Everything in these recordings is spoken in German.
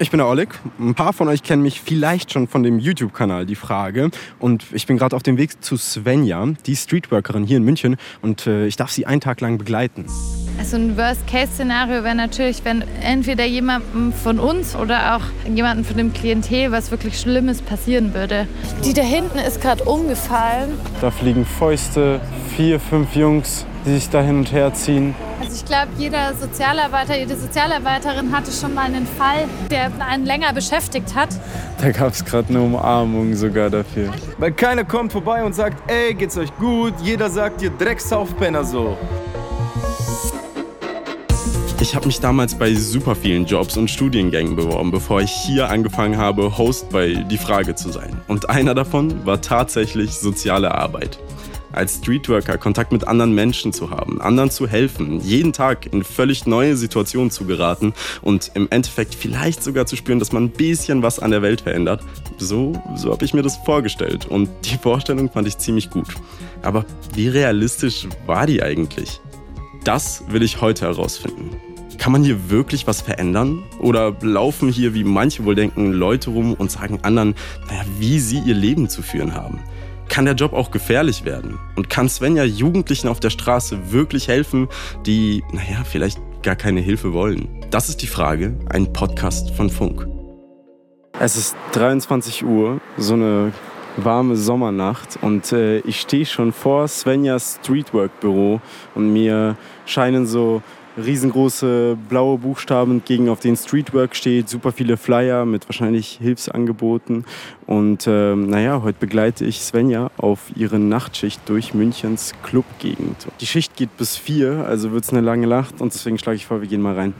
Ich bin der Oleg. Ein paar von euch kennen mich vielleicht schon von dem YouTube-Kanal Die Frage. Und ich bin gerade auf dem Weg zu Svenja, die Streetworkerin hier in München. Und äh, ich darf sie einen Tag lang begleiten. Also ein Worst-Case-Szenario wäre natürlich, wenn entweder jemandem von uns oder auch jemandem von dem Klientel was wirklich Schlimmes passieren würde. Die da hinten ist gerade umgefallen. Da fliegen Fäuste, vier, fünf Jungs, die sich da hin und her ziehen. Also ich glaube, jeder Sozialarbeiter, jede Sozialarbeiterin hatte schon mal einen Fall, der einen länger beschäftigt hat. Da gab es gerade eine Umarmung sogar dafür. Weil keiner kommt vorbei und sagt, ey, geht's euch gut? Jeder sagt dir Drecksaufpenner so. Ich habe mich damals bei super vielen Jobs und Studiengängen beworben, bevor ich hier angefangen habe, Host bei Die Frage zu sein. Und einer davon war tatsächlich soziale Arbeit. Als Streetworker Kontakt mit anderen Menschen zu haben, anderen zu helfen, jeden Tag in völlig neue Situationen zu geraten und im Endeffekt vielleicht sogar zu spüren, dass man ein bisschen was an der Welt verändert. So, so habe ich mir das vorgestellt und die Vorstellung fand ich ziemlich gut. Aber wie realistisch war die eigentlich? Das will ich heute herausfinden. Kann man hier wirklich was verändern? Oder laufen hier, wie manche wohl denken, Leute rum und sagen anderen, naja, wie sie ihr Leben zu führen haben? Kann der Job auch gefährlich werden? Und kann Svenja Jugendlichen auf der Straße wirklich helfen, die, naja, vielleicht gar keine Hilfe wollen? Das ist die Frage, ein Podcast von Funk. Es ist 23 Uhr, so eine warme Sommernacht und äh, ich stehe schon vor Svenjas Streetwork-Büro und mir scheinen so riesengroße blaue Buchstaben entgegen, auf denen Streetwork steht, super viele Flyer mit wahrscheinlich Hilfsangeboten. Und ähm, naja, heute begleite ich Svenja auf ihre Nachtschicht durch Münchens Clubgegend. Die Schicht geht bis vier, also wird es eine lange Nacht und deswegen schlage ich vor, wir gehen mal rein.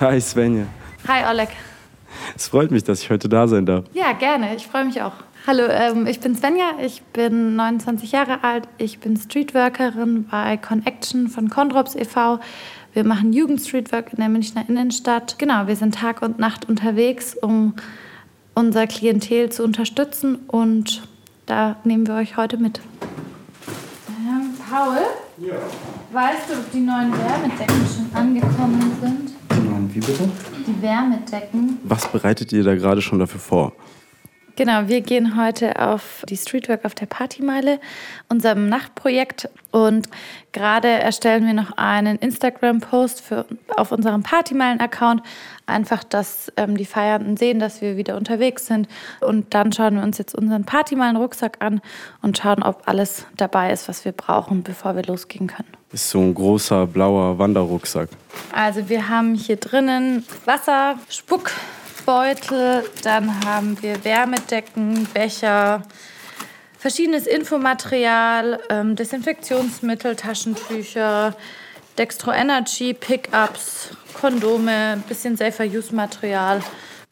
Hi Svenja. Hi Oleg. Es freut mich, dass ich heute da sein darf. Ja, gerne. Ich freue mich auch. Hallo, ähm, ich bin Svenja, ich bin 29 Jahre alt, ich bin Streetworkerin bei Connection von Condrops e.V. Wir machen Jugendstreetwork in der Münchner Innenstadt. Genau, wir sind Tag und Nacht unterwegs, um unser Klientel zu unterstützen und da nehmen wir euch heute mit. Ähm, Paul, ja. weißt du, ob die neuen Wärmedecken schon angekommen sind? Die neuen wie bitte? Die Wärmedecken. Was bereitet ihr da gerade schon dafür vor? Genau, wir gehen heute auf die Streetwork auf der Partymeile, unserem Nachtprojekt. Und gerade erstellen wir noch einen Instagram-Post auf unserem Partymeilen-Account. Einfach, dass ähm, die Feiernden sehen, dass wir wieder unterwegs sind. Und dann schauen wir uns jetzt unseren Partymeilen-Rucksack an und schauen, ob alles dabei ist, was wir brauchen, bevor wir losgehen können. Ist so ein großer blauer Wanderrucksack. Also wir haben hier drinnen Wasser, Spuck, Beutel, dann haben wir Wärmedecken, Becher, verschiedenes Infomaterial, ähm, Desinfektionsmittel, Taschentücher, Dextro Energy, Pickups, Kondome, bisschen Safer-Use-Material.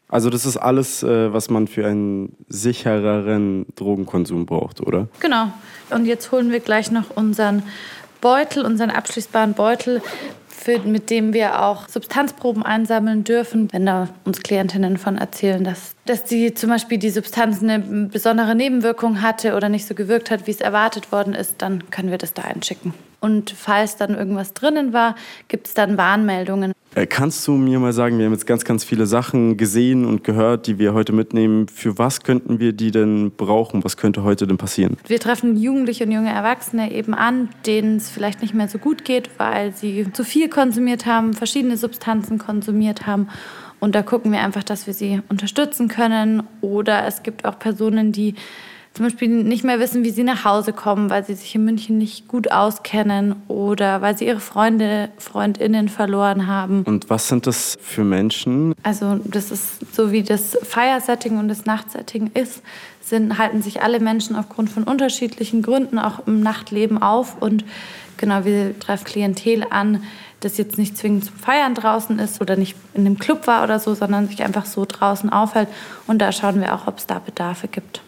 Also das ist alles, äh, was man für einen sichereren Drogenkonsum braucht, oder? Genau. Und jetzt holen wir gleich noch unseren Beutel, unseren abschließbaren Beutel für, mit dem wir auch Substanzproben einsammeln dürfen. Wenn da uns Klientinnen von erzählen, dass, dass die zum Beispiel die Substanz eine besondere Nebenwirkung hatte oder nicht so gewirkt hat, wie es erwartet worden ist, dann können wir das da einschicken. Und falls dann irgendwas drinnen war, gibt es dann Warnmeldungen. Äh, kannst du mir mal sagen, wir haben jetzt ganz, ganz viele Sachen gesehen und gehört, die wir heute mitnehmen. Für was könnten wir die denn brauchen? Was könnte heute denn passieren? Wir treffen Jugendliche und junge Erwachsene eben an, denen es vielleicht nicht mehr so gut geht, weil sie zu viel konsumiert haben, verschiedene Substanzen konsumiert haben. Und da gucken wir einfach, dass wir sie unterstützen können. Oder es gibt auch Personen, die zum Beispiel nicht mehr wissen, wie sie nach Hause kommen, weil sie sich in München nicht gut auskennen oder weil sie ihre Freunde, Freundinnen verloren haben. Und was sind das für Menschen? Also das ist so wie das Feiersetting und das Nachtsetting ist, sind, halten sich alle Menschen aufgrund von unterschiedlichen Gründen auch im Nachtleben auf und genau, wir treffen Klientel an, das jetzt nicht zwingend zum Feiern draußen ist oder nicht in einem Club war oder so, sondern sich einfach so draußen aufhält. Und da schauen wir auch, ob es da Bedarfe gibt.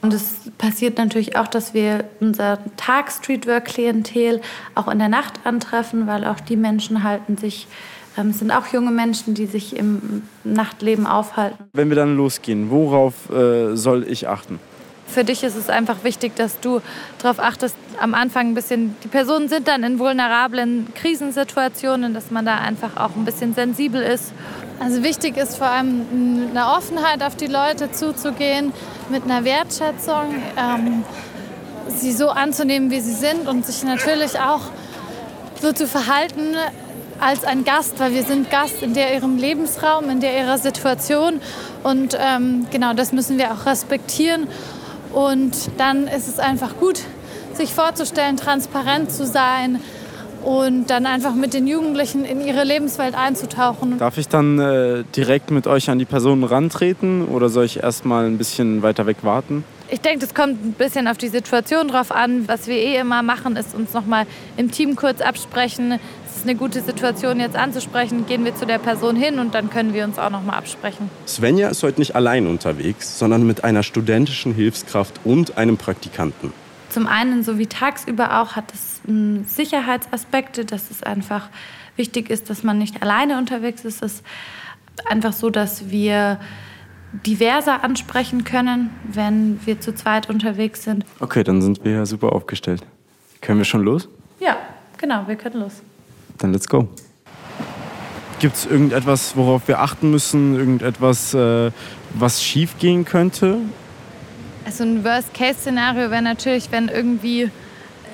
Und es passiert natürlich auch, dass wir unser Tag-Streetwork-Klientel auch in der Nacht antreffen, weil auch die Menschen halten sich, ähm, es sind auch junge Menschen, die sich im Nachtleben aufhalten. Wenn wir dann losgehen, worauf äh, soll ich achten? Für dich ist es einfach wichtig, dass du darauf achtest, am Anfang ein bisschen, die Personen sind dann in vulnerablen Krisensituationen, dass man da einfach auch ein bisschen sensibel ist. Also wichtig ist vor allem mit einer Offenheit auf die Leute zuzugehen, mit einer Wertschätzung, ähm, sie so anzunehmen, wie sie sind und sich natürlich auch so zu verhalten als ein Gast, weil wir sind Gast in der ihrem Lebensraum, in der ihrer Situation. Und ähm, genau das müssen wir auch respektieren. Und dann ist es einfach gut, sich vorzustellen, transparent zu sein und dann einfach mit den Jugendlichen in ihre Lebenswelt einzutauchen. Darf ich dann äh, direkt mit euch an die Person rantreten oder soll ich erst mal ein bisschen weiter weg warten? Ich denke, das kommt ein bisschen auf die Situation drauf an. Was wir eh immer machen, ist uns noch mal im Team kurz absprechen. Es ist eine gute Situation, jetzt anzusprechen. Gehen wir zu der Person hin und dann können wir uns auch noch mal absprechen. Svenja ist heute nicht allein unterwegs, sondern mit einer studentischen Hilfskraft und einem Praktikanten. Zum einen, so wie tagsüber auch, hat es Sicherheitsaspekte, dass es einfach wichtig ist, dass man nicht alleine unterwegs ist. Es ist einfach so, dass wir diverser ansprechen können, wenn wir zu zweit unterwegs sind. Okay, dann sind wir ja super aufgestellt. Können wir schon los? Ja, genau, wir können los. Dann let's go. Gibt es irgendetwas, worauf wir achten müssen? Irgendetwas, äh, was schief gehen könnte? Also ein Worst-Case-Szenario wäre natürlich, wenn irgendwie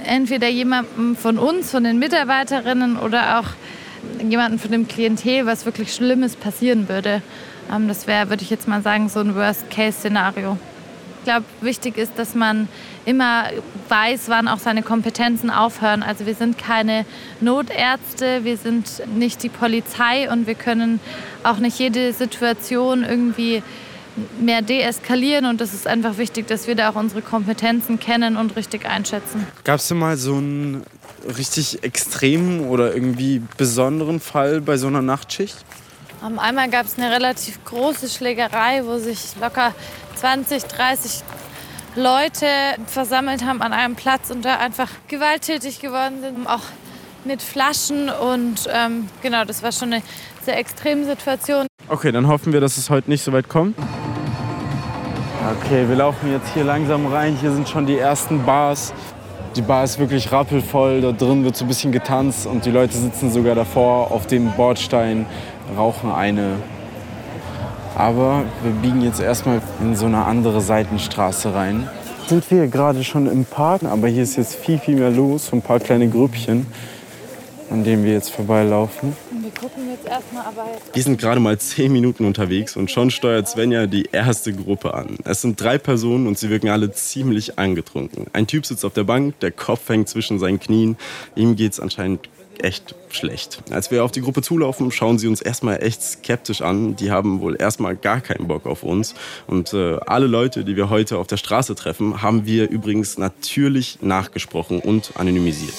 entweder jemandem von uns, von den Mitarbeiterinnen oder auch jemandem von dem Klientel was wirklich Schlimmes passieren würde. Ähm, das wäre, würde ich jetzt mal sagen, so ein Worst-Case-Szenario. Ich glaube, wichtig ist, dass man immer weiß, wann auch seine Kompetenzen aufhören. Also wir sind keine Notärzte, wir sind nicht die Polizei und wir können auch nicht jede Situation irgendwie mehr deeskalieren und es ist einfach wichtig, dass wir da auch unsere Kompetenzen kennen und richtig einschätzen. Gab es denn mal so einen richtig extremen oder irgendwie besonderen Fall bei so einer Nachtschicht? Um, einmal gab es eine relativ große Schlägerei, wo sich locker 20, 30 Leute versammelt haben an einem Platz und da einfach gewalttätig geworden sind, auch mit Flaschen und ähm, genau, das war schon eine sehr extreme Situation. Okay, dann hoffen wir, dass es heute nicht so weit kommt. Okay, wir laufen jetzt hier langsam rein. Hier sind schon die ersten Bars. Die Bar ist wirklich rappelvoll. Da drin wird so ein bisschen getanzt und die Leute sitzen sogar davor auf dem Bordstein rauchen eine. Aber wir biegen jetzt erstmal in so eine andere Seitenstraße rein. Sind wir gerade schon im Park, aber hier ist jetzt viel, viel mehr los. So ein paar kleine Grüppchen, an denen wir jetzt vorbeilaufen. Jetzt erstmal aber Wir sind gerade mal zehn Minuten unterwegs und schon steuert Svenja die erste Gruppe an. Es sind drei Personen und sie wirken alle ziemlich angetrunken. Ein Typ sitzt auf der Bank, der Kopf hängt zwischen seinen Knien. Ihm geht's anscheinend echt schlecht. Als wir auf die Gruppe zulaufen, schauen sie uns erstmal echt skeptisch an. Die haben wohl erstmal gar keinen Bock auf uns. Und äh, alle Leute, die wir heute auf der Straße treffen, haben wir übrigens natürlich nachgesprochen und anonymisiert.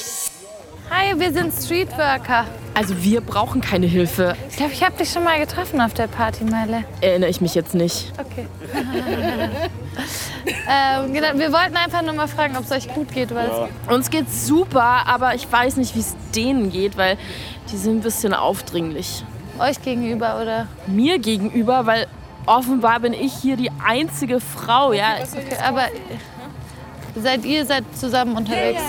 Hi, wir sind Streetworker. Also wir brauchen keine Hilfe. Ich glaube, ich habe dich schon mal getroffen auf der Party, Meile. Erinnere ich mich jetzt nicht. Okay. ähm, genau, wir wollten einfach nur mal fragen, ob es euch gut geht. Weil Uns geht's super, aber ich weiß nicht, wie es denen geht, weil die sind ein bisschen aufdringlich. euch gegenüber, oder? Mir gegenüber, weil offenbar bin ich hier die einzige Frau, ja. Okay, aber seid ihr seid zusammen unterwegs?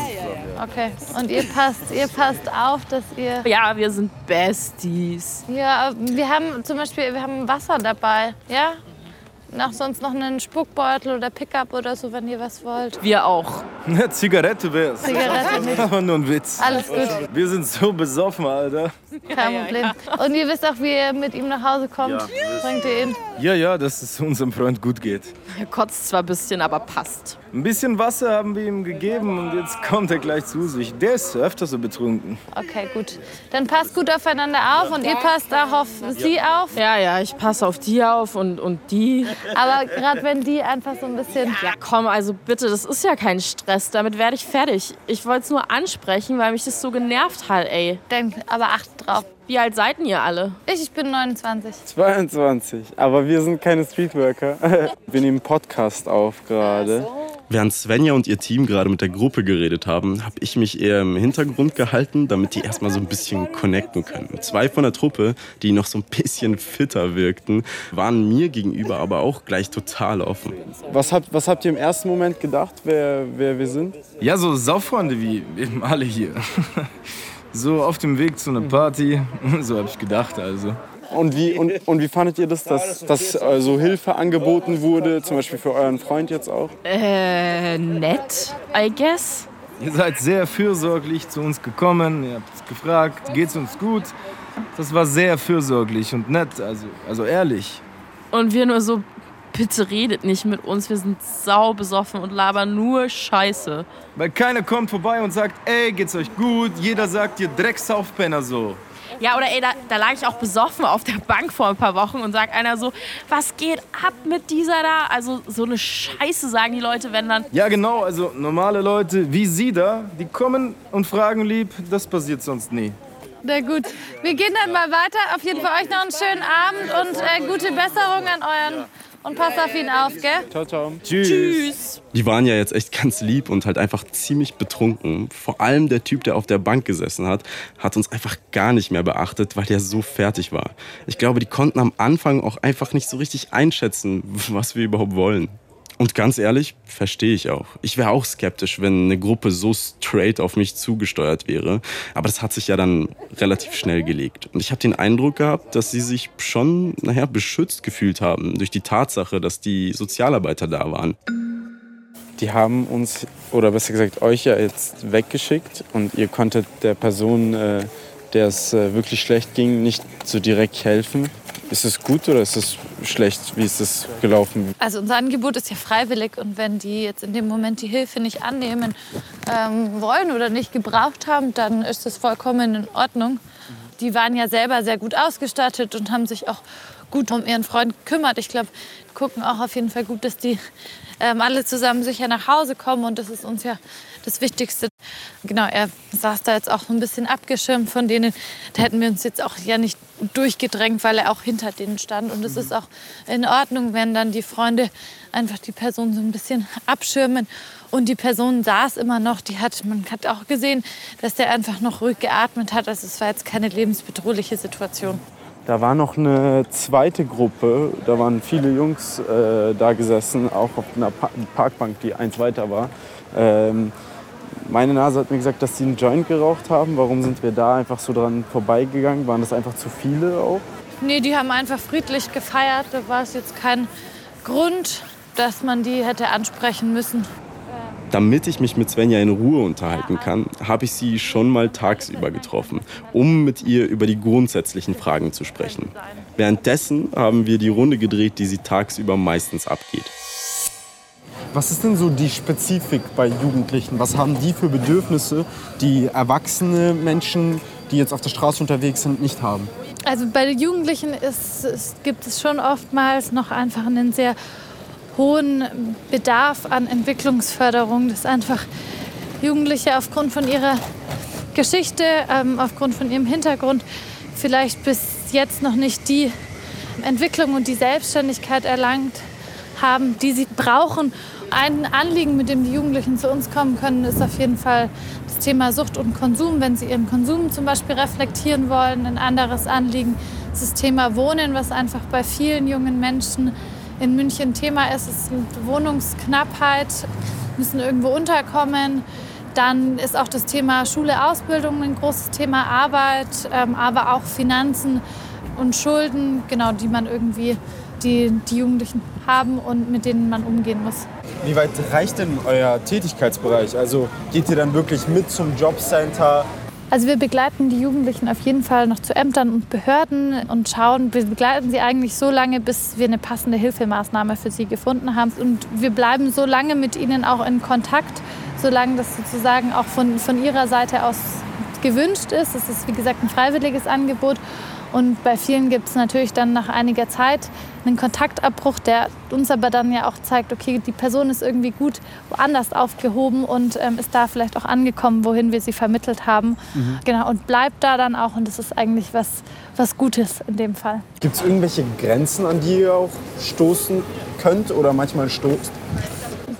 Okay. Und ihr passt, ihr passt auf, dass ihr. Ja, wir sind Besties. Ja, wir haben zum Beispiel, wir haben Wasser dabei. Ja? Noch sonst noch einen Spuckbeutel oder Pickup oder so, wenn ihr was wollt. Wir auch. Eine Zigarette wär's. Zigarette nicht. Aber nur ein Witz. Alles gut, Wir sind so besoffen, Alter. kein Problem. Und ihr wisst auch, wie ihr mit ihm nach Hause kommt. Bringt ihr ihn? Ja, ja, dass es unserem Freund gut geht. Er kotzt zwar ein bisschen, aber passt. Ein bisschen Wasser haben wir ihm gegeben und jetzt kommt er gleich zu sich. Der ist öfter so betrunken. Okay, gut. Dann passt gut aufeinander auf und ihr passt auch auf sie auf. Ja, ja, ich passe auf die auf und, und die. Aber gerade wenn die einfach so ein bisschen. Ja, komm, also bitte, das ist ja kein Stress. Damit werde ich fertig. Ich wollte es nur ansprechen, weil mich das so genervt hat, ey. Denkt, aber achtet drauf. Wie alt seid denn ihr alle? Ich, ich bin 29. 22. Aber wir sind keine Streetworker. Wir nehmen Podcast auf gerade. Während Svenja und ihr Team gerade mit der Gruppe geredet haben, habe ich mich eher im Hintergrund gehalten, damit die erstmal so ein bisschen connecten können. Zwei von der Truppe, die noch so ein bisschen fitter wirkten, waren mir gegenüber aber auch gleich total offen. Was habt, was habt ihr im ersten Moment gedacht, wer, wer wir sind? Ja, so Sauffreunde wie eben alle hier. So auf dem Weg zu einer Party, so habe ich gedacht also. Und wie, und, und wie fandet ihr das, dass, dass äh, so Hilfe angeboten wurde, zum Beispiel für euren Freund jetzt auch? Äh, nett, I guess. Ihr seid sehr fürsorglich zu uns gekommen, ihr habt gefragt, geht's uns gut? Das war sehr fürsorglich und nett, also, also ehrlich. Und wir nur so, bitte redet nicht mit uns, wir sind sau besoffen und labern nur Scheiße. Weil keiner kommt vorbei und sagt, ey, geht's euch gut? Jeder sagt dir Drecksaufpenner so. Ja, oder ey, da, da lag ich auch besoffen auf der Bank vor ein paar Wochen und sagt einer so, was geht ab mit dieser da? Also so eine Scheiße sagen die Leute, wenn dann... Ja, genau, also normale Leute wie Sie da, die kommen und fragen lieb, das passiert sonst nie. Na gut, wir gehen dann mal weiter. Auf jeden Fall euch noch einen schönen Abend und äh, gute Besserung an euren und passt auf ihn auf, gell? Ciao, ciao. Tschüss. Tschüss. Die waren ja jetzt echt ganz lieb und halt einfach ziemlich betrunken. Vor allem der Typ, der auf der Bank gesessen hat, hat uns einfach gar nicht mehr beachtet, weil der so fertig war. Ich glaube, die konnten am Anfang auch einfach nicht so richtig einschätzen, was wir überhaupt wollen. Und ganz ehrlich, verstehe ich auch. Ich wäre auch skeptisch, wenn eine Gruppe so straight auf mich zugesteuert wäre. Aber das hat sich ja dann relativ schnell gelegt. Und ich habe den Eindruck gehabt, dass sie sich schon, naja, beschützt gefühlt haben durch die Tatsache, dass die Sozialarbeiter da waren. Die haben uns, oder besser gesagt euch ja jetzt weggeschickt und ihr konntet der Person, äh, der es äh, wirklich schlecht ging, nicht so direkt helfen. Ist es gut oder ist es schlecht? Wie ist es gelaufen? Also unser Angebot ist ja freiwillig und wenn die jetzt in dem Moment die Hilfe nicht annehmen ähm, wollen oder nicht gebraucht haben, dann ist das vollkommen in Ordnung. Die waren ja selber sehr gut ausgestattet und haben sich auch gut um ihren Freund gekümmert. Ich glaube, gucken auch auf jeden Fall gut, dass die ähm, alle zusammen sicher nach Hause kommen und das ist uns ja das Wichtigste. Genau, er saß da jetzt auch so ein bisschen abgeschirmt von denen. Da hätten wir uns jetzt auch ja nicht durchgedrängt, weil er auch hinter denen stand. Und es ist auch in Ordnung, wenn dann die Freunde einfach die Person so ein bisschen abschirmen. Und die Person saß immer noch, die hat, man hat auch gesehen, dass der einfach noch ruhig geatmet hat. Also es war jetzt keine lebensbedrohliche Situation. Da war noch eine zweite Gruppe, da waren viele Jungs äh, da gesessen, auch auf einer pa Parkbank, die eins weiter war. Ähm, meine Nase hat mir gesagt, dass sie einen Joint geraucht haben. Warum sind wir da einfach so dran vorbeigegangen? Waren das einfach zu viele auch? Nee, die haben einfach friedlich gefeiert. Da war es jetzt kein Grund, dass man die hätte ansprechen müssen. Damit ich mich mit Svenja in Ruhe unterhalten kann, habe ich sie schon mal tagsüber getroffen, um mit ihr über die grundsätzlichen Fragen zu sprechen. Währenddessen haben wir die Runde gedreht, die sie tagsüber meistens abgeht. Was ist denn so die Spezifik bei Jugendlichen? Was haben die für Bedürfnisse, die erwachsene Menschen, die jetzt auf der Straße unterwegs sind, nicht haben? Also bei den Jugendlichen ist, ist, gibt es schon oftmals noch einfach einen sehr hohen Bedarf an Entwicklungsförderung, dass einfach Jugendliche aufgrund von ihrer Geschichte, ähm, aufgrund von ihrem Hintergrund vielleicht bis jetzt noch nicht die Entwicklung und die Selbstständigkeit erlangt haben, die sie brauchen. Ein Anliegen, mit dem die Jugendlichen zu uns kommen können, ist auf jeden Fall das Thema Sucht und Konsum. Wenn sie ihren Konsum zum Beispiel reflektieren wollen, ein anderes Anliegen ist das Thema Wohnen, was einfach bei vielen jungen Menschen in München Thema ist. Es ist Wohnungsknappheit, müssen irgendwo unterkommen. Dann ist auch das Thema Schule, Ausbildung ein großes Thema, Arbeit, ähm, aber auch Finanzen und Schulden, genau, die man irgendwie, die, die Jugendlichen haben und mit denen man umgehen muss. Wie weit reicht denn euer Tätigkeitsbereich? Also geht ihr dann wirklich mit zum Jobcenter? Also wir begleiten die Jugendlichen auf jeden Fall noch zu Ämtern und Behörden und schauen, wir begleiten sie eigentlich so lange, bis wir eine passende Hilfemaßnahme für sie gefunden haben. Und wir bleiben so lange mit ihnen auch in Kontakt, solange das sozusagen auch von, von ihrer Seite aus gewünscht ist. Es ist, wie gesagt, ein freiwilliges Angebot. Und bei vielen gibt es natürlich dann nach einiger Zeit einen Kontaktabbruch, der uns aber dann ja auch zeigt, okay, die Person ist irgendwie gut woanders aufgehoben und ähm, ist da vielleicht auch angekommen, wohin wir sie vermittelt haben. Mhm. Genau, und bleibt da dann auch. Und das ist eigentlich was, was Gutes in dem Fall. Gibt es irgendwelche Grenzen, an die ihr auch stoßen könnt oder manchmal stoßt?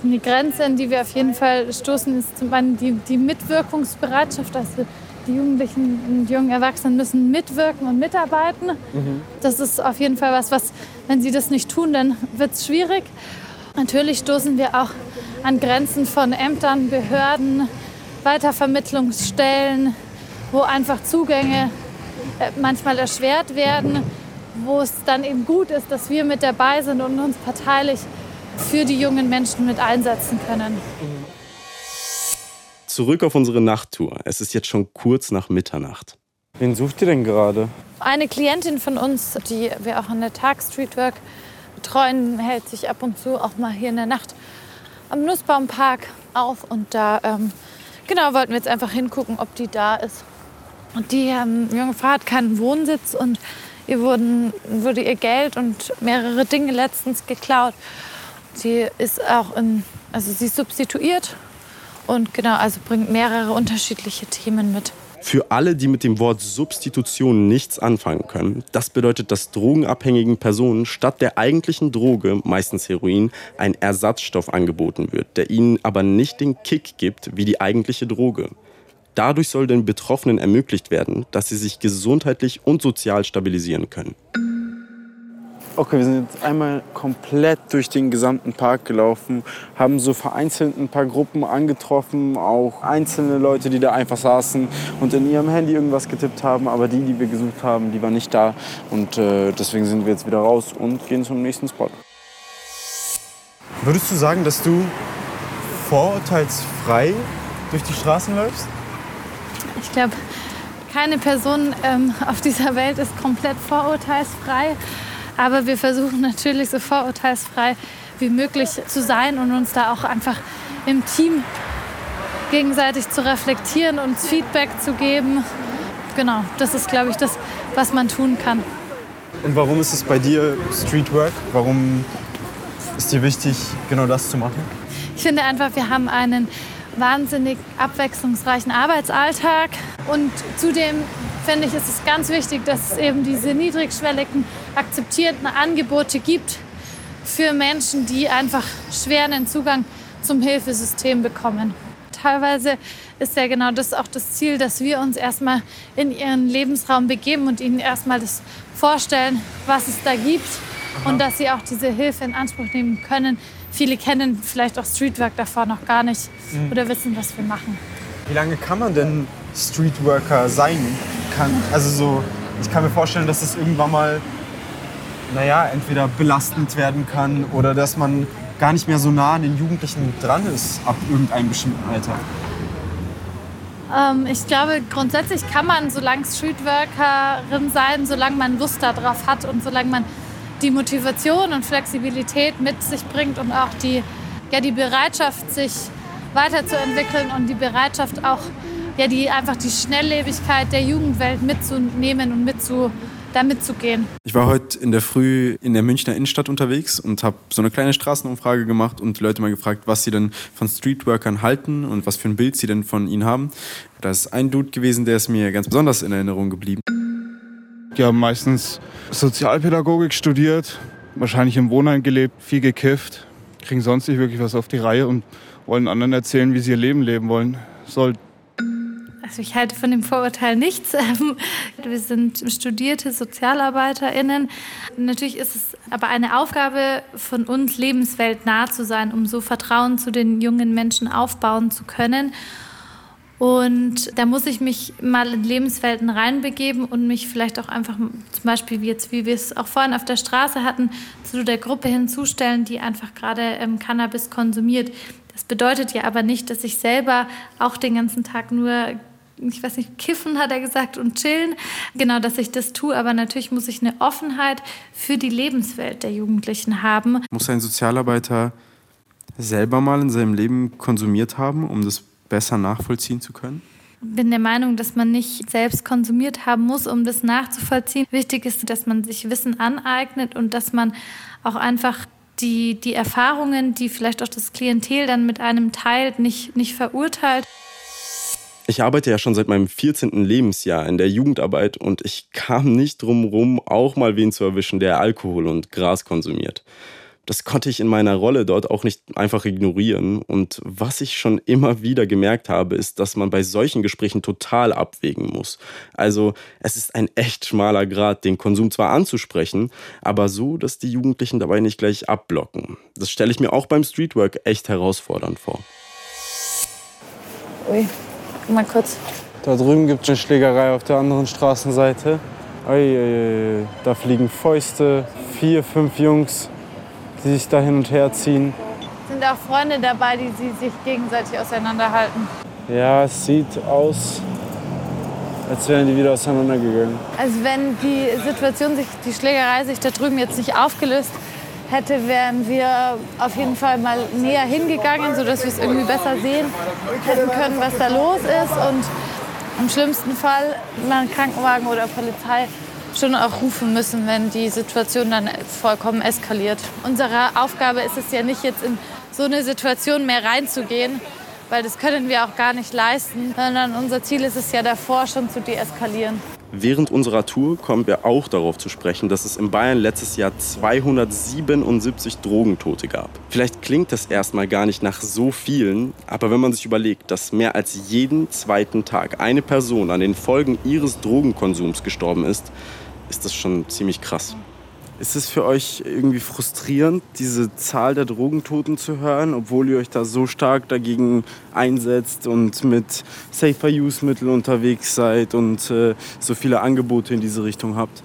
Eine Grenze, an die wir auf jeden Fall stoßen, ist zum einen die, die Mitwirkungsbereitschaft. Also die Jugendlichen und jungen Erwachsenen müssen mitwirken und mitarbeiten. Mhm. Das ist auf jeden Fall was, was, wenn sie das nicht tun, dann wird es schwierig. Natürlich stoßen wir auch an Grenzen von Ämtern, Behörden, Weitervermittlungsstellen, wo einfach Zugänge äh, manchmal erschwert werden, wo es dann eben gut ist, dass wir mit dabei sind und uns parteilich für die jungen Menschen mit einsetzen können. Zurück auf unsere Nachttour. Es ist jetzt schon kurz nach Mitternacht. Wen sucht ihr denn gerade? Eine Klientin von uns, die wir auch an der Tag Streetwork betreuen, hält sich ab und zu auch mal hier in der Nacht am Nussbaumpark auf. Und da ähm, genau wollten wir jetzt einfach hingucken, ob die da ist. Und die ähm, junge Frau hat keinen Wohnsitz und ihr wurden, wurde ihr Geld und mehrere Dinge letztens geklaut. Sie ist auch in, also sie ist substituiert und genau, also bringt mehrere unterschiedliche Themen mit. Für alle, die mit dem Wort Substitution nichts anfangen können, das bedeutet, dass drogenabhängigen Personen statt der eigentlichen Droge, meistens Heroin, ein Ersatzstoff angeboten wird, der ihnen aber nicht den Kick gibt wie die eigentliche Droge. Dadurch soll den Betroffenen ermöglicht werden, dass sie sich gesundheitlich und sozial stabilisieren können. Okay, wir sind jetzt einmal komplett durch den gesamten Park gelaufen, haben so vereinzelt ein paar Gruppen angetroffen, auch einzelne Leute, die da einfach saßen und in ihrem Handy irgendwas getippt haben, aber die, die wir gesucht haben, die waren nicht da und äh, deswegen sind wir jetzt wieder raus und gehen zum nächsten Spot. Würdest du sagen, dass du vorurteilsfrei durch die Straßen läufst? Ich glaube, keine Person ähm, auf dieser Welt ist komplett vorurteilsfrei. Aber wir versuchen natürlich so vorurteilsfrei wie möglich zu sein und uns da auch einfach im Team gegenseitig zu reflektieren und Feedback zu geben. Genau, das ist, glaube ich, das, was man tun kann. Und warum ist es bei dir Streetwork? Warum ist dir wichtig, genau das zu machen? Ich finde einfach, wir haben einen wahnsinnig abwechslungsreichen Arbeitsalltag. Und zudem finde ich, ist es ganz wichtig, dass es eben diese niedrigschwelligen, akzeptierten Angebote gibt für Menschen, die einfach schweren Zugang zum Hilfesystem bekommen. Teilweise ist ja genau das auch das Ziel, dass wir uns erstmal in ihren Lebensraum begeben und ihnen erstmal das vorstellen, was es da gibt und dass sie auch diese Hilfe in Anspruch nehmen können, Viele kennen vielleicht auch Streetwork davor noch gar nicht mhm. oder wissen, was wir machen. Wie lange kann man denn Streetworker sein? Kann, also so, ich kann mir vorstellen, dass es irgendwann mal, naja, entweder belastend werden kann oder dass man gar nicht mehr so nah an den Jugendlichen dran ist ab irgendeinem bestimmten Alter. Ähm, ich glaube, grundsätzlich kann man, solange Streetworkerin sein, solange man Lust darauf hat und solange man die Motivation und Flexibilität mit sich bringt und auch die, ja, die Bereitschaft, sich weiterzuentwickeln und die Bereitschaft auch, ja, die, einfach die Schnelllebigkeit der Jugendwelt mitzunehmen und mitzu, da mitzugehen. Ich war heute in der Früh in der Münchner Innenstadt unterwegs und habe so eine kleine Straßenumfrage gemacht und die Leute mal gefragt, was sie denn von Streetworkern halten und was für ein Bild sie denn von ihnen haben. Da ist ein Dude gewesen, der ist mir ganz besonders in Erinnerung geblieben. Die haben meistens Sozialpädagogik studiert, wahrscheinlich im Wohnheim gelebt, viel gekifft, kriegen sonst nicht wirklich was auf die Reihe und wollen anderen erzählen, wie sie ihr Leben leben wollen sollten. Also ich halte von dem Vorurteil nichts. Wir sind studierte SozialarbeiterInnen. Natürlich ist es aber eine Aufgabe von uns, lebensweltnah zu sein, um so Vertrauen zu den jungen Menschen aufbauen zu können. Und da muss ich mich mal in Lebenswelten reinbegeben und mich vielleicht auch einfach zum Beispiel wie jetzt, wie wir es auch vorhin auf der Straße hatten, zu der Gruppe hinzustellen, die einfach gerade ähm, Cannabis konsumiert. Das bedeutet ja aber nicht, dass ich selber auch den ganzen Tag nur ich weiß nicht, kiffen hat er gesagt und chillen. Genau, dass ich das tue. Aber natürlich muss ich eine Offenheit für die Lebenswelt der Jugendlichen haben. Muss ein Sozialarbeiter selber mal in seinem Leben konsumiert haben, um das besser nachvollziehen zu können? Ich bin der Meinung, dass man nicht selbst konsumiert haben muss, um das nachzuvollziehen. Wichtig ist, dass man sich Wissen aneignet und dass man auch einfach die, die Erfahrungen, die vielleicht auch das Klientel dann mit einem teilt, nicht, nicht verurteilt. Ich arbeite ja schon seit meinem 14. Lebensjahr in der Jugendarbeit und ich kam nicht drum rum, auch mal wen zu erwischen, der Alkohol und Gras konsumiert. Das konnte ich in meiner Rolle dort auch nicht einfach ignorieren. Und was ich schon immer wieder gemerkt habe, ist, dass man bei solchen Gesprächen total abwägen muss. Also es ist ein echt schmaler Grad, den Konsum zwar anzusprechen, aber so, dass die Jugendlichen dabei nicht gleich abblocken. Das stelle ich mir auch beim Streetwork echt herausfordernd vor. Ui, mal kurz. Da drüben gibt es eine Schlägerei auf der anderen Straßenseite. Ui, da fliegen Fäuste, vier, fünf Jungs, die sich da hin und her ziehen. Sind auch Freunde dabei, die sie sich gegenseitig auseinanderhalten? Ja, es sieht aus, als wären die wieder auseinandergegangen. Also wenn die Situation sich, die Schlägerei sich da drüben jetzt nicht aufgelöst hätte, wären wir auf jeden Fall mal näher hingegangen, sodass wir es irgendwie besser sehen hätten können, was da los ist. Und im schlimmsten Fall mal einen Krankenwagen oder Polizei schon auch rufen müssen, wenn die Situation dann vollkommen eskaliert. Unsere Aufgabe ist es ja nicht, jetzt in so eine Situation mehr reinzugehen, weil das können wir auch gar nicht leisten, sondern unser Ziel ist es ja davor schon zu deeskalieren. Während unserer Tour kommen wir auch darauf zu sprechen, dass es in Bayern letztes Jahr 277 Drogentote gab. Vielleicht klingt das erstmal gar nicht nach so vielen, aber wenn man sich überlegt, dass mehr als jeden zweiten Tag eine Person an den Folgen ihres Drogenkonsums gestorben ist, ist das schon ziemlich krass. Ist es für euch irgendwie frustrierend, diese Zahl der Drogentoten zu hören, obwohl ihr euch da so stark dagegen einsetzt und mit Safer-Use-Mitteln unterwegs seid und äh, so viele Angebote in diese Richtung habt?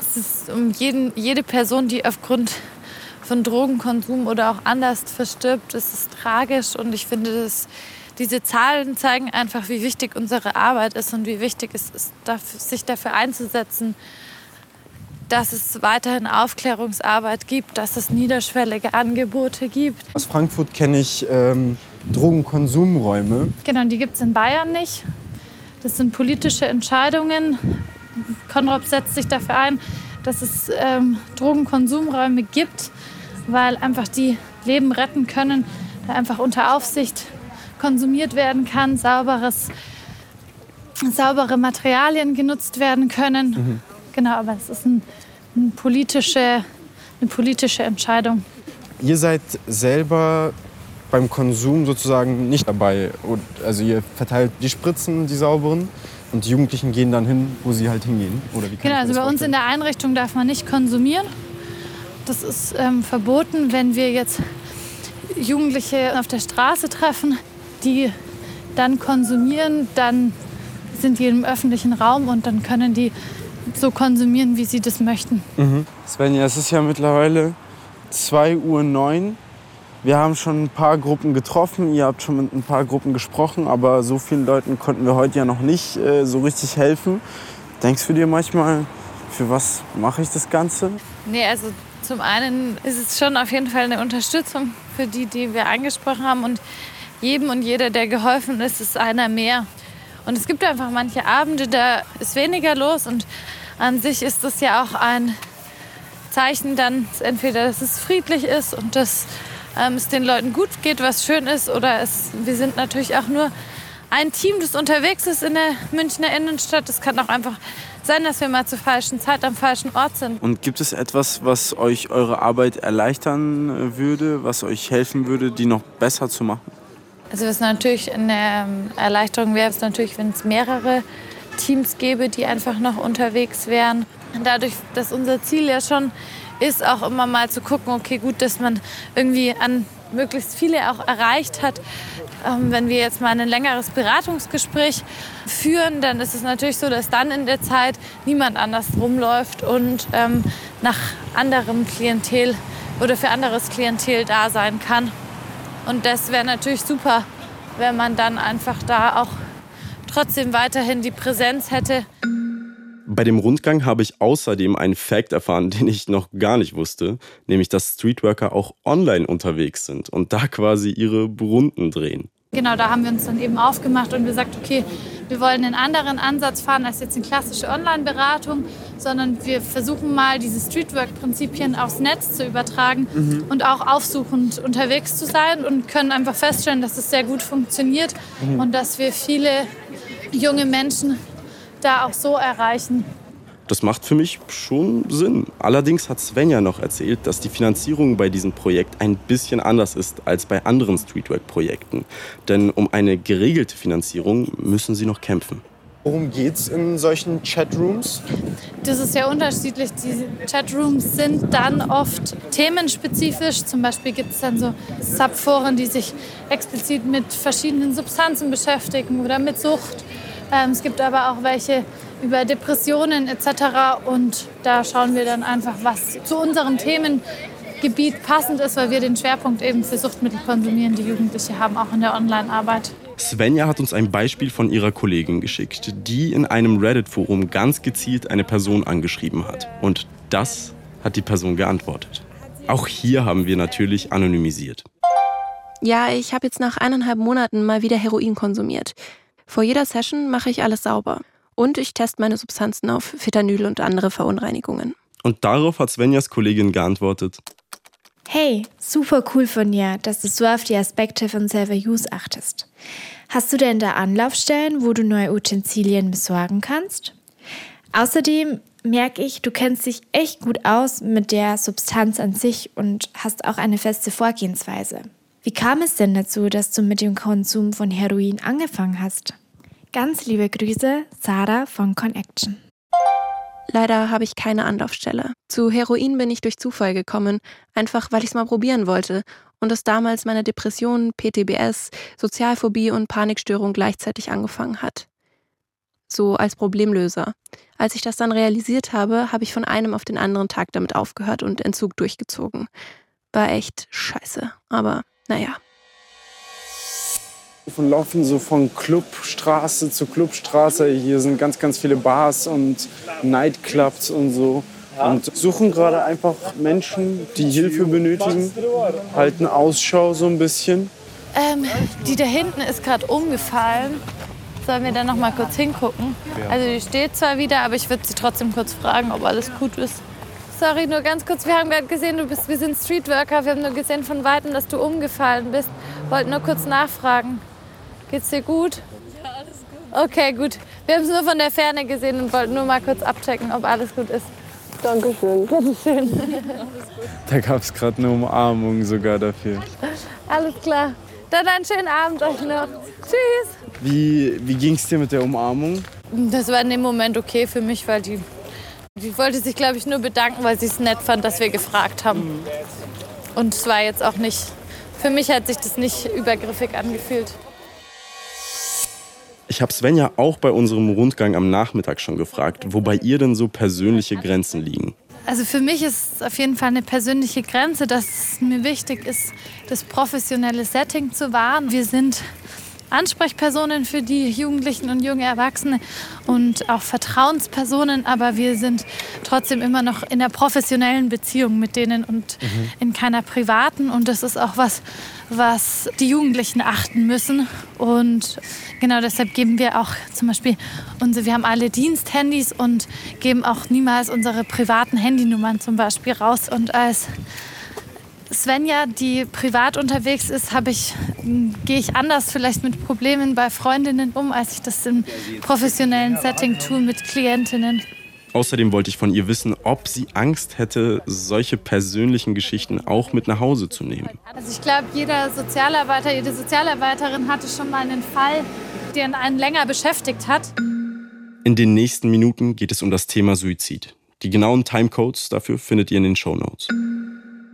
Es ist um jeden, jede Person, die aufgrund von Drogenkonsum oder auch anders verstirbt, es ist tragisch und ich finde, dass diese Zahlen zeigen einfach, wie wichtig unsere Arbeit ist und wie wichtig es ist, sich dafür einzusetzen, dass es weiterhin Aufklärungsarbeit gibt, dass es niederschwellige Angebote gibt. Aus Frankfurt kenne ich ähm, Drogenkonsumräume. Genau, die gibt es in Bayern nicht. Das sind politische Entscheidungen. Konrad setzt sich dafür ein, dass es ähm, Drogenkonsumräume gibt, weil einfach die Leben retten können, da einfach unter Aufsicht konsumiert werden kann, sauberes, saubere Materialien genutzt werden können. Mhm. Genau, aber es ist ein, ein politische, eine politische Entscheidung. Ihr seid selber beim Konsum sozusagen nicht dabei. Also ihr verteilt die Spritzen, die sauberen, und die Jugendlichen gehen dann hin, wo sie halt hingehen. Oder wie genau, also bei uns in der Einrichtung darf man nicht konsumieren. Das ist ähm, verboten, wenn wir jetzt Jugendliche auf der Straße treffen, die dann konsumieren, dann sind die im öffentlichen Raum und dann können die so konsumieren, wie sie das möchten. Mhm. Svenja, es ist ja mittlerweile 2.09 Uhr. Wir haben schon ein paar Gruppen getroffen, ihr habt schon mit ein paar Gruppen gesprochen, aber so vielen Leuten konnten wir heute ja noch nicht äh, so richtig helfen. Denkst du dir manchmal, für was mache ich das Ganze? Nee, also zum einen ist es schon auf jeden Fall eine Unterstützung für die, die wir angesprochen haben. Und jedem und jeder, der geholfen ist, ist einer mehr. Und es gibt einfach manche Abende, da ist weniger los und an sich ist das ja auch ein Zeichen dann entweder, dass es friedlich ist und dass ähm, es den Leuten gut geht, was schön ist, oder es, wir sind natürlich auch nur ein Team, das unterwegs ist in der Münchner Innenstadt. Es kann auch einfach sein, dass wir mal zur falschen Zeit am falschen Ort sind. Und gibt es etwas, was euch eure Arbeit erleichtern würde, was euch helfen würde, die noch besser zu machen? Also was natürlich eine ähm, Erleichterung wäre, ist natürlich, wenn es mehrere Teams gäbe, die einfach noch unterwegs wären. Dadurch, dass unser Ziel ja schon ist, auch immer mal zu gucken, okay, gut, dass man irgendwie an möglichst viele auch erreicht hat. Ähm, wenn wir jetzt mal ein längeres Beratungsgespräch führen, dann ist es natürlich so, dass dann in der Zeit niemand anders rumläuft und ähm, nach anderem Klientel oder für anderes Klientel da sein kann. Und das wäre natürlich super, wenn man dann einfach da auch trotzdem weiterhin die Präsenz hätte. Bei dem Rundgang habe ich außerdem einen Fact erfahren, den ich noch gar nicht wusste, nämlich dass Streetworker auch online unterwegs sind und da quasi ihre Runden drehen. Genau, da haben wir uns dann eben aufgemacht und gesagt, okay, wir wollen einen anderen Ansatz fahren als jetzt eine klassische Online-Beratung, sondern wir versuchen mal diese Streetwork-Prinzipien aufs Netz zu übertragen mhm. und auch aufsuchend unterwegs zu sein und können einfach feststellen, dass es sehr gut funktioniert mhm. und dass wir viele junge Menschen da auch so erreichen. Das macht für mich schon Sinn. Allerdings hat Svenja noch erzählt, dass die Finanzierung bei diesem Projekt ein bisschen anders ist als bei anderen Streetwork-Projekten. Denn um eine geregelte Finanzierung müssen sie noch kämpfen. Worum geht es in solchen Chatrooms? Das ist sehr unterschiedlich. Die Chatrooms sind dann oft themenspezifisch. Zum Beispiel gibt es dann so Subforen, die sich explizit mit verschiedenen Substanzen beschäftigen oder mit Sucht. Ähm, es gibt aber auch welche über Depressionen etc. Und da schauen wir dann einfach, was zu unserem Themengebiet passend ist, weil wir den Schwerpunkt eben für Suchtmittel konsumierende Jugendliche haben, auch in der Online-Arbeit. Svenja hat uns ein Beispiel von ihrer Kollegin geschickt, die in einem Reddit-Forum ganz gezielt eine Person angeschrieben hat. Und das hat die Person geantwortet. Auch hier haben wir natürlich anonymisiert. Ja, ich habe jetzt nach eineinhalb Monaten mal wieder Heroin konsumiert. Vor jeder Session mache ich alles sauber. Und ich teste meine Substanzen auf Fetanyl und andere Verunreinigungen. Und darauf hat Svenjas Kollegin geantwortet. Hey, super cool von dir, dass du so auf die Aspekte von Self-Use achtest. Hast du denn da Anlaufstellen, wo du neue Utensilien besorgen kannst? Außerdem merke ich, du kennst dich echt gut aus mit der Substanz an sich und hast auch eine feste Vorgehensweise. Wie kam es denn dazu, dass du mit dem Konsum von Heroin angefangen hast? Ganz liebe Grüße, Sarah von Connection. Leider habe ich keine Anlaufstelle. Zu Heroin bin ich durch Zufall gekommen, einfach weil ich es mal probieren wollte und es damals meine Depression, PTBS, Sozialphobie und Panikstörung gleichzeitig angefangen hat. So als Problemlöser. Als ich das dann realisiert habe, habe ich von einem auf den anderen Tag damit aufgehört und Entzug durchgezogen. War echt scheiße, aber naja. Von laufen so von Clubstraße zu Clubstraße. Hier sind ganz, ganz viele Bars und Nightclubs und so. Und suchen gerade einfach Menschen, die Hilfe benötigen, halten Ausschau so ein bisschen. Ähm, die da hinten ist gerade umgefallen. Sollen wir da noch mal kurz hingucken? Also die steht zwar wieder, aber ich würde sie trotzdem kurz fragen, ob alles gut ist. Sorry, nur ganz kurz. Wir haben gerade gesehen, du bist, wir sind Streetworker. Wir haben nur gesehen von weitem, dass du umgefallen bist. Wollten nur kurz nachfragen. Geht's dir gut? Ja, alles gut. Okay, gut. Wir haben es nur von der Ferne gesehen und wollten nur mal kurz abchecken, ob alles gut ist. Dankeschön. Bitteschön. Da gab es gerade eine Umarmung sogar dafür. Alles klar. Dann einen schönen Abend euch noch. Tschüss. Wie, wie ging es dir mit der Umarmung? Das war in dem Moment okay für mich, weil die, die wollte sich, glaube ich, nur bedanken, weil sie es nett fand, dass wir gefragt haben. Und es war jetzt auch nicht, für mich hat sich das nicht übergriffig angefühlt. Ich habe Svenja auch bei unserem Rundgang am Nachmittag schon gefragt, wo bei ihr denn so persönliche Grenzen liegen. Also für mich ist es auf jeden Fall eine persönliche Grenze, dass es mir wichtig ist, das professionelle Setting zu wahren. Wir sind Ansprechpersonen für die Jugendlichen und junge Erwachsene und auch Vertrauenspersonen, aber wir sind trotzdem immer noch in der professionellen Beziehung mit denen und mhm. in keiner privaten. Und das ist auch was, was die Jugendlichen achten müssen. Und genau deshalb geben wir auch zum Beispiel unsere, wir haben alle Diensthandys und geben auch niemals unsere privaten Handynummern zum Beispiel raus. Und als Svenja, die privat unterwegs ist, ich, gehe ich anders vielleicht mit Problemen bei Freundinnen um, als ich das im professionellen Setting tue mit Klientinnen. Außerdem wollte ich von ihr wissen, ob sie Angst hätte, solche persönlichen Geschichten auch mit nach Hause zu nehmen. Also ich glaube, jeder Sozialarbeiter, jede Sozialarbeiterin hatte schon mal einen Fall, der einen länger beschäftigt hat. In den nächsten Minuten geht es um das Thema Suizid. Die genauen Timecodes dafür findet ihr in den Show Notes.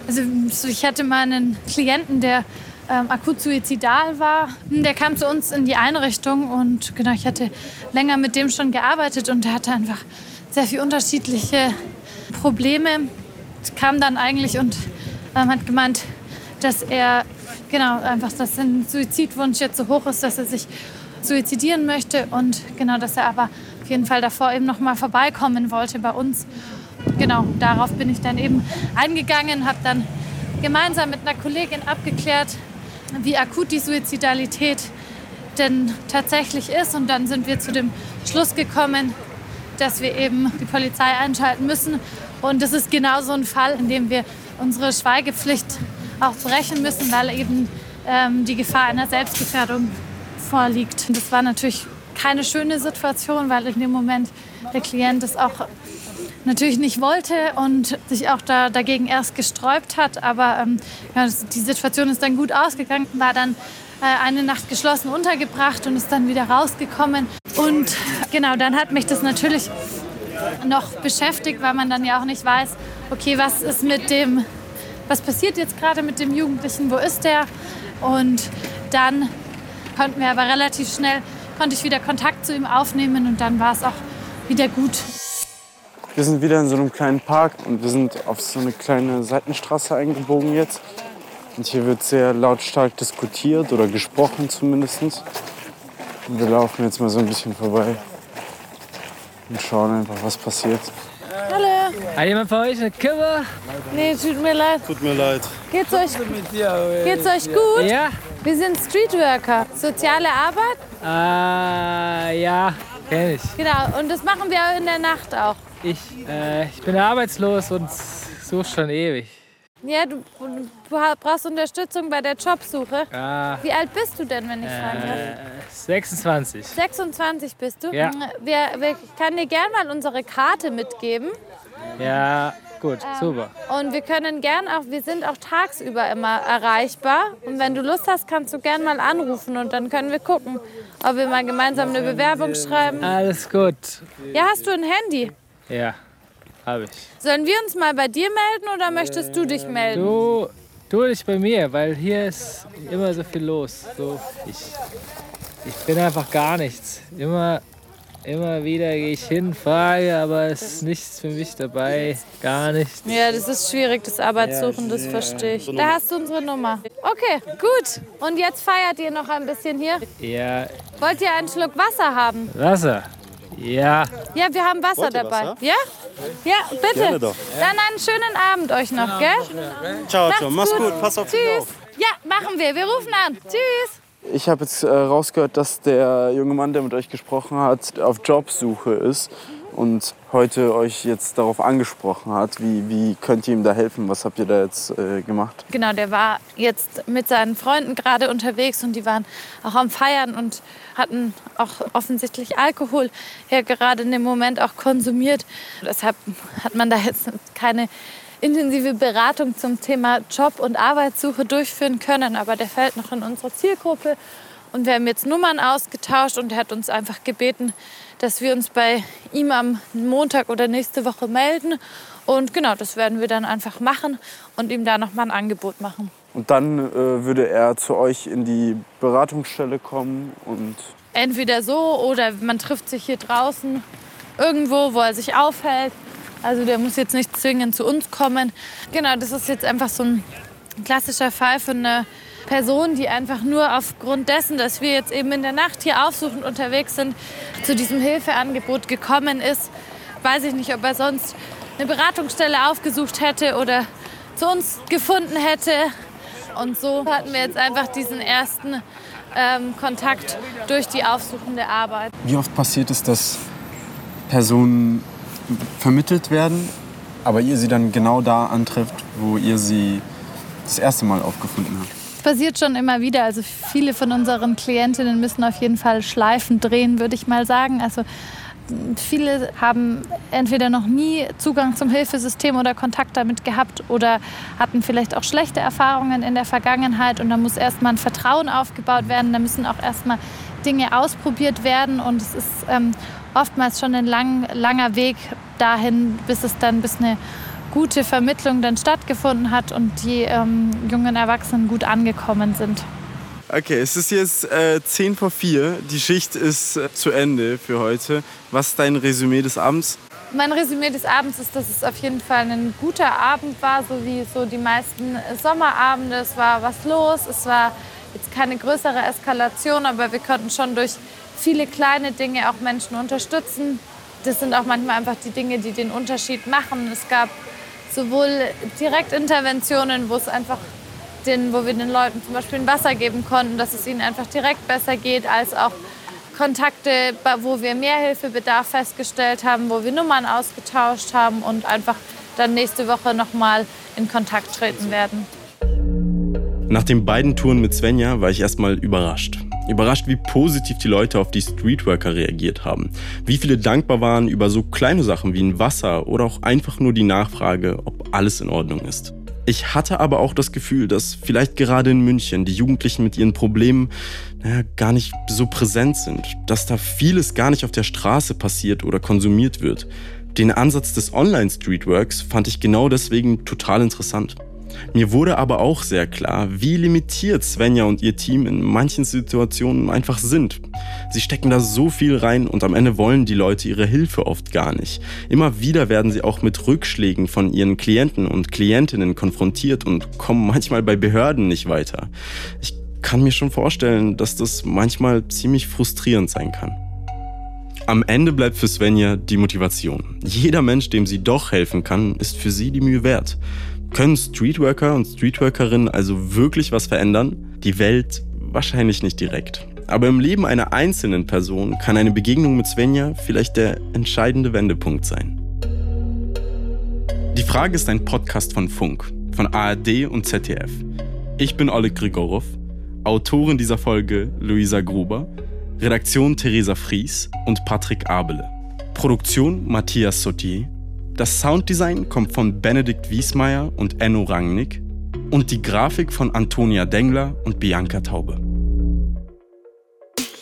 Also ich hatte mal einen Klienten, der ähm, akut suizidal war. Der kam zu uns in die Einrichtung und genau, ich hatte länger mit dem schon gearbeitet und der hatte einfach sehr viele unterschiedliche Probleme. Kam dann eigentlich und ähm, hat gemeint, dass er genau einfach, dass sein Suizidwunsch jetzt so hoch ist, dass er sich suizidieren möchte und genau, dass er aber auf jeden Fall davor eben noch mal vorbeikommen wollte bei uns genau, darauf bin ich dann eben eingegangen, habe dann gemeinsam mit einer Kollegin abgeklärt, wie akut die Suizidalität denn tatsächlich ist. Und dann sind wir zu dem Schluss gekommen, dass wir eben die Polizei einschalten müssen. Und das ist genau so ein Fall, in dem wir unsere Schweigepflicht auch brechen müssen, weil eben ähm, die Gefahr einer Selbstgefährdung vorliegt. Und das war natürlich keine schöne Situation, weil in dem Moment der Klient es auch natürlich nicht wollte und sich auch da, dagegen erst gesträubt hat. Aber ähm, ja, die Situation ist dann gut ausgegangen, war dann äh, eine Nacht geschlossen untergebracht und ist dann wieder rausgekommen. Und genau, dann hat mich das natürlich noch beschäftigt, weil man dann ja auch nicht weiß, okay, was ist mit dem, was passiert jetzt gerade mit dem Jugendlichen, wo ist der? Und dann konnten wir aber relativ schnell, konnte ich wieder Kontakt zu ihm aufnehmen und dann war es auch wieder gut. Wir sind wieder in so einem kleinen Park und wir sind auf so eine kleine Seitenstraße eingebogen jetzt. Und hier wird sehr lautstark diskutiert oder gesprochen zumindest. Und wir laufen jetzt mal so ein bisschen vorbei und schauen einfach, was passiert. Hallo. Hat jemand von euch eine Kippe? Nee, tut mir leid. Tut mir leid. Geht's euch, geht's euch gut? Ja. Wir sind Streetworker. Soziale Arbeit? Äh, ja, kenn ich. Genau, und das machen wir in der Nacht auch. Ich, äh, ich bin arbeitslos und suche schon ewig. Ja, du, du brauchst Unterstützung bei der Jobsuche. Ja. Wie alt bist du denn, wenn ich fragen darf? Äh, 26. 26 bist du? Ja. Wir, wir, ich kann dir gerne mal unsere Karte mitgeben. Ja, gut, super. Und wir können gern auch, wir sind auch tagsüber immer erreichbar. Und wenn du Lust hast, kannst du gern mal anrufen und dann können wir gucken, ob wir mal gemeinsam eine Bewerbung schreiben. Alles gut. Ja, hast du ein Handy? Ja, habe ich. Sollen wir uns mal bei dir melden oder möchtest du dich melden? Du, du dich bei mir, weil hier ist immer so viel los. So, ich, ich bin einfach gar nichts. Immer, immer wieder gehe ich hin, frage, aber es ist nichts für mich dabei. Gar nichts. Ja, das ist schwierig, das Arbeitssuchen, das verstehe ich. Da hast du unsere Nummer. Okay, gut. Und jetzt feiert ihr noch ein bisschen hier. Ja, Wollt ihr einen Schluck Wasser haben? Wasser. Ja. Ja, wir haben Wasser dabei. Wasser? Ja? Ja, bitte. Gerne doch. Dann einen schönen Abend euch noch, gell? Ciao, ciao. Mach's gut. Pass auf dich Tschüss. auf. Ja, machen wir. Wir rufen an. Tschüss. Ich habe jetzt äh, rausgehört, dass der junge Mann, der mit euch gesprochen hat, auf Jobsuche ist und heute euch jetzt darauf angesprochen hat. Wie, wie könnt ihr ihm da helfen? Was habt ihr da jetzt äh, gemacht? Genau, der war jetzt mit seinen Freunden gerade unterwegs und die waren auch am Feiern und hatten auch offensichtlich Alkohol ja gerade in dem Moment auch konsumiert. Deshalb hat man da jetzt keine intensive Beratung zum Thema Job- und Arbeitssuche durchführen können, aber der fällt noch in unsere Zielgruppe. Und wir haben jetzt Nummern ausgetauscht und er hat uns einfach gebeten, dass wir uns bei ihm am Montag oder nächste Woche melden. Und genau, das werden wir dann einfach machen und ihm da nochmal ein Angebot machen. Und dann äh, würde er zu euch in die Beratungsstelle kommen und Entweder so oder man trifft sich hier draußen irgendwo, wo er sich aufhält. Also der muss jetzt nicht zwingend zu uns kommen. Genau, das ist jetzt einfach so ein klassischer Fall für eine Person, die einfach nur aufgrund dessen, dass wir jetzt eben in der Nacht hier aufsuchend unterwegs sind, zu diesem Hilfeangebot gekommen ist. Weiß ich nicht, ob er sonst eine Beratungsstelle aufgesucht hätte oder zu uns gefunden hätte. Und so hatten wir jetzt einfach diesen ersten ähm, Kontakt durch die aufsuchende Arbeit. Wie oft passiert es, dass Personen vermittelt werden, aber ihr sie dann genau da antrifft, wo ihr sie das erste Mal aufgefunden habt? Passiert schon immer wieder. Also viele von unseren Klientinnen müssen auf jeden Fall Schleifen drehen, würde ich mal sagen. Also viele haben entweder noch nie Zugang zum Hilfesystem oder Kontakt damit gehabt oder hatten vielleicht auch schlechte Erfahrungen in der Vergangenheit und da muss erstmal ein Vertrauen aufgebaut werden. Da müssen auch erstmal Dinge ausprobiert werden und es ist ähm, oftmals schon ein lang, langer Weg dahin, bis es dann bis eine gute Vermittlung dann stattgefunden hat und die ähm, jungen Erwachsenen gut angekommen sind. Okay, es ist jetzt äh, 10 vor 4. Die Schicht ist äh, zu Ende für heute. Was ist dein Resümee des Abends? Mein Resümee des Abends ist, dass es auf jeden Fall ein guter Abend war, so wie so die meisten Sommerabende. Es war was los, es war jetzt keine größere Eskalation, aber wir konnten schon durch viele kleine Dinge auch Menschen unterstützen. Das sind auch manchmal einfach die Dinge, die den Unterschied machen. Es gab sowohl Direktinterventionen, wo es einfach den, wo wir den Leuten zum Beispiel ein Wasser geben konnten, dass es ihnen einfach direkt besser geht, als auch Kontakte, wo wir mehr Hilfebedarf festgestellt haben, wo wir Nummern ausgetauscht haben und einfach dann nächste Woche noch mal in Kontakt treten werden. Nach den beiden Touren mit Svenja war ich erstmal überrascht. Überrascht, wie positiv die Leute auf die Streetworker reagiert haben. Wie viele dankbar waren über so kleine Sachen wie ein Wasser oder auch einfach nur die Nachfrage, ob alles in Ordnung ist. Ich hatte aber auch das Gefühl, dass vielleicht gerade in München die Jugendlichen mit ihren Problemen naja, gar nicht so präsent sind, dass da vieles gar nicht auf der Straße passiert oder konsumiert wird. Den Ansatz des Online-Streetworks fand ich genau deswegen total interessant. Mir wurde aber auch sehr klar, wie limitiert Svenja und ihr Team in manchen Situationen einfach sind. Sie stecken da so viel rein und am Ende wollen die Leute ihre Hilfe oft gar nicht. Immer wieder werden sie auch mit Rückschlägen von ihren Klienten und Klientinnen konfrontiert und kommen manchmal bei Behörden nicht weiter. Ich kann mir schon vorstellen, dass das manchmal ziemlich frustrierend sein kann. Am Ende bleibt für Svenja die Motivation. Jeder Mensch, dem sie doch helfen kann, ist für sie die Mühe wert. Können Streetworker und Streetworkerinnen also wirklich was verändern? Die Welt wahrscheinlich nicht direkt. Aber im Leben einer einzelnen Person kann eine Begegnung mit Svenja vielleicht der entscheidende Wendepunkt sein. Die Frage ist ein Podcast von Funk, von ARD und ZDF. Ich bin Oleg Grigorov, Autorin dieser Folge Luisa Gruber, Redaktion Theresa Fries und Patrick Abele. Produktion Matthias Sautier das Sounddesign kommt von Benedikt Wiesmeier und Enno Rangnick und die Grafik von Antonia Dengler und Bianca Taube.